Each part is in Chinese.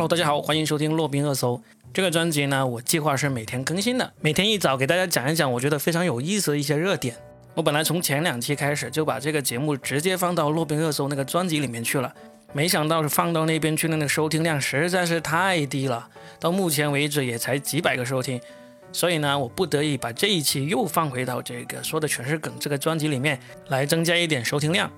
Hello，大家好，欢迎收听洛宾热搜。这个专辑呢，我计划是每天更新的，每天一早给大家讲一讲我觉得非常有意思的一些热点。我本来从前两期开始就把这个节目直接放到洛宾热搜那个专辑里面去了，没想到是放到那边去的那个收听量实在是太低了，到目前为止也才几百个收听。所以呢，我不得已把这一期又放回到这个说的全是梗这个专辑里面来增加一点收听量。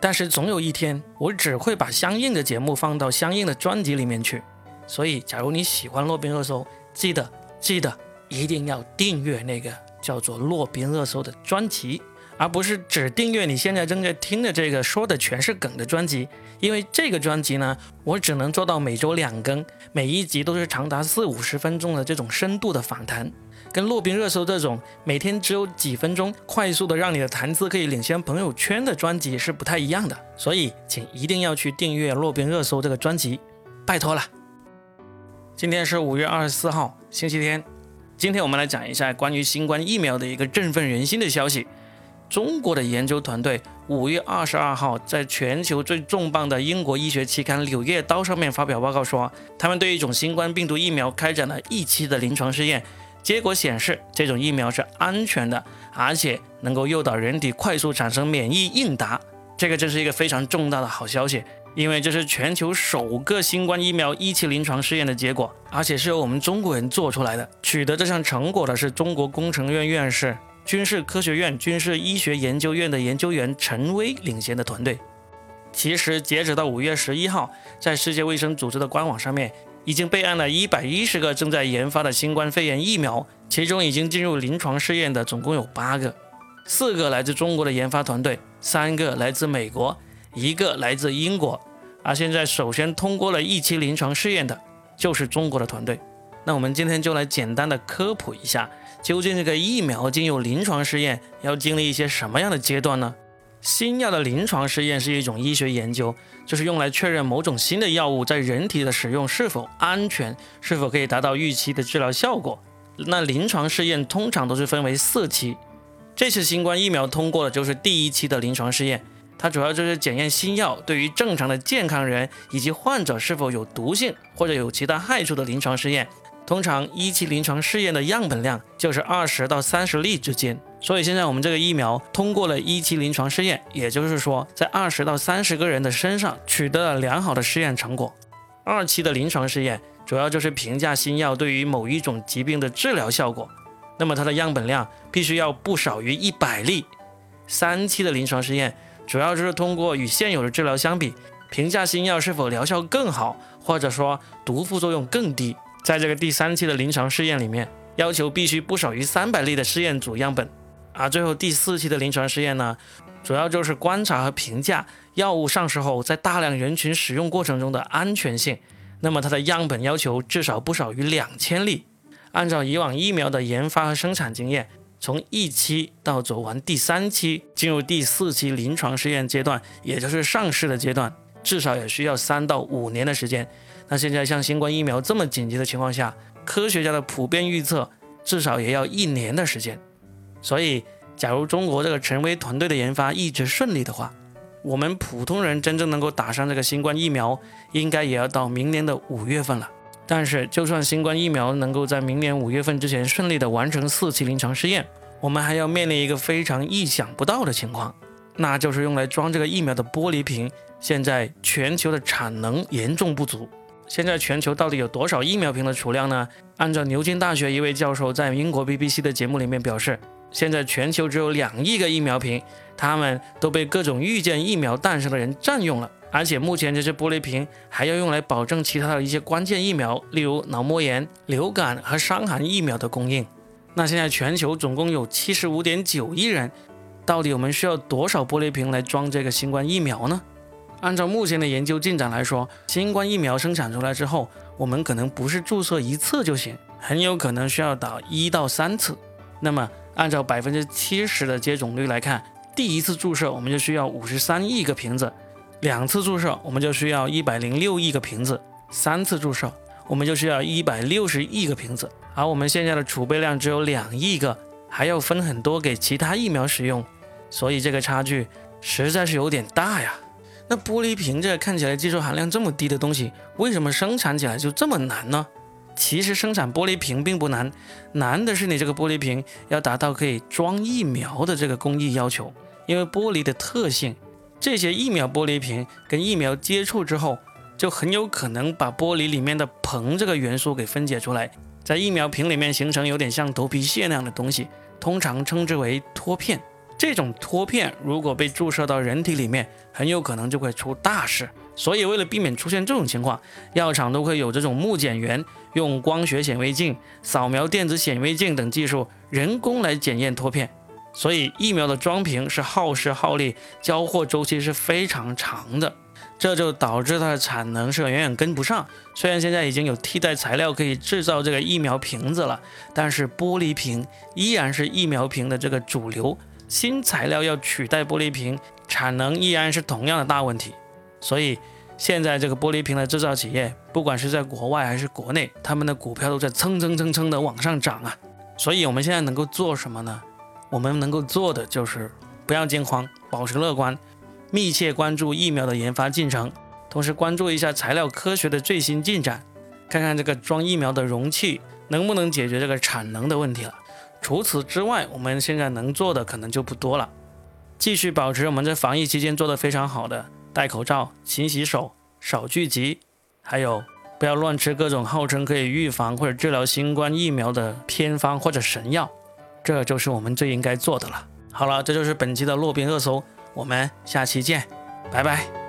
但是总有一天，我只会把相应的节目放到相应的专辑里面去。所以，假如你喜欢洛宾热搜，记得记得一定要订阅那个叫做洛宾热搜的专辑，而不是只订阅你现在正在听的这个说的全是梗的专辑。因为这个专辑呢，我只能做到每周两更，每一集都是长达四五十分钟的这种深度的访谈。跟洛宾热搜这种每天只有几分钟，快速的让你的谈资可以领先朋友圈的专辑是不太一样的，所以请一定要去订阅洛宾热搜这个专辑，拜托了。今天是五月二十四号，星期天。今天我们来讲一下关于新冠疫苗的一个振奋人心的消息。中国的研究团队五月二十二号在全球最重磅的英国医学期刊《柳叶刀》上面发表报告说，他们对一种新冠病毒疫苗开展了一期的临床试验。结果显示，这种疫苗是安全的，而且能够诱导人体快速产生免疫应答。这个真是一个非常重大的好消息，因为这是全球首个新冠疫苗一期临床试验的结果，而且是由我们中国人做出来的。取得这项成果的是中国工程院院士、军事科学院军事医学研究院的研究员陈薇领衔的团队。其实，截止到五月十一号，在世界卫生组织的官网上面。已经备案了一百一十个正在研发的新冠肺炎疫苗，其中已经进入临床试验的总共有八个，四个来自中国的研发团队，三个来自美国，一个来自英国。而现在首先通过了一期临床试验的，就是中国的团队。那我们今天就来简单的科普一下，究竟这个疫苗进入临床试验要经历一些什么样的阶段呢？新药的临床试验是一种医学研究，就是用来确认某种新的药物在人体的使用是否安全，是否可以达到预期的治疗效果。那临床试验通常都是分为四期，这次新冠疫苗通过的就是第一期的临床试验，它主要就是检验新药对于正常的健康人以及患者是否有毒性或者有其他害处的临床试验。通常一期临床试验的样本量就是二十到三十例之间。所以现在我们这个疫苗通过了一期临床试验，也就是说，在二十到三十个人的身上取得了良好的试验成果。二期的临床试验主要就是评价新药对于某一种疾病的治疗效果，那么它的样本量必须要不少于一百例。三期的临床试验主要就是通过与现有的治疗相比，评价新药是否疗效更好，或者说毒副作用更低。在这个第三期的临床试验里面，要求必须不少于三百例的试验组样本。啊最后第四期的临床试验呢，主要就是观察和评价药物上市后在大量人群使用过程中的安全性。那么它的样本要求至少不少于两千例。按照以往疫苗的研发和生产经验，从一期到走完第三期，进入第四期临床试验阶段，也就是上市的阶段，至少也需要三到五年的时间。那现在像新冠疫苗这么紧急的情况下，科学家的普遍预测至少也要一年的时间。所以，假如中国这个陈薇团队的研发一直顺利的话，我们普通人真正能够打上这个新冠疫苗，应该也要到明年的五月份了。但是，就算新冠疫苗能够在明年五月份之前顺利的完成四期临床试验，我们还要面临一个非常意想不到的情况，那就是用来装这个疫苗的玻璃瓶，现在全球的产能严重不足。现在全球到底有多少疫苗瓶的储量呢？按照牛津大学一位教授在英国 BBC 的节目里面表示。现在全球只有两亿个疫苗瓶，它们都被各种预见疫苗诞生的人占用了。而且目前这些玻璃瓶还要用来保证其他的一些关键疫苗，例如脑膜炎、流感和伤寒疫苗的供应。那现在全球总共有七十五点九亿人，到底我们需要多少玻璃瓶来装这个新冠疫苗呢？按照目前的研究进展来说，新冠疫苗生产出来之后，我们可能不是注射一次就行，很有可能需要打一到三次。那么按照百分之七十的接种率来看，第一次注射我们就需要五十三亿个瓶子，两次注射我们就需要一百零六亿个瓶子，三次注射我们就需要一百六十亿个瓶子。而我们现在的储备量只有两亿个，还要分很多给其他疫苗使用，所以这个差距实在是有点大呀。那玻璃瓶这看起来技术含量这么低的东西，为什么生产起来就这么难呢？其实生产玻璃瓶并不难，难的是你这个玻璃瓶要达到可以装疫苗的这个工艺要求。因为玻璃的特性，这些疫苗玻璃瓶跟疫苗接触之后，就很有可能把玻璃里面的硼这个元素给分解出来，在疫苗瓶里面形成有点像头皮屑那样的东西，通常称之为脱片。这种脱片如果被注射到人体里面，很有可能就会出大事。所以为了避免出现这种情况，药厂都会有这种木检员用光学显微镜、扫描电子显微镜等技术，人工来检验脱片。所以疫苗的装瓶是耗时耗力，交货周期是非常长的，这就导致它的产能是远远跟不上。虽然现在已经有替代材料可以制造这个疫苗瓶子了，但是玻璃瓶依然是疫苗瓶的这个主流。新材料要取代玻璃瓶，产能依然是同样的大问题。所以现在这个玻璃瓶的制造企业，不管是在国外还是国内，他们的股票都在蹭蹭蹭蹭的往上涨啊。所以我们现在能够做什么呢？我们能够做的就是不要惊慌，保持乐观，密切关注疫苗的研发进程，同时关注一下材料科学的最新进展，看看这个装疫苗的容器能不能解决这个产能的问题了。除此之外，我们现在能做的可能就不多了。继续保持我们在防疫期间做的非常好的，戴口罩、勤洗手、少聚集，还有不要乱吃各种号称可以预防或者治疗新冠疫苗的偏方或者神药。这就是我们最应该做的了。好了，这就是本期的洛宾热搜，我们下期见，拜拜。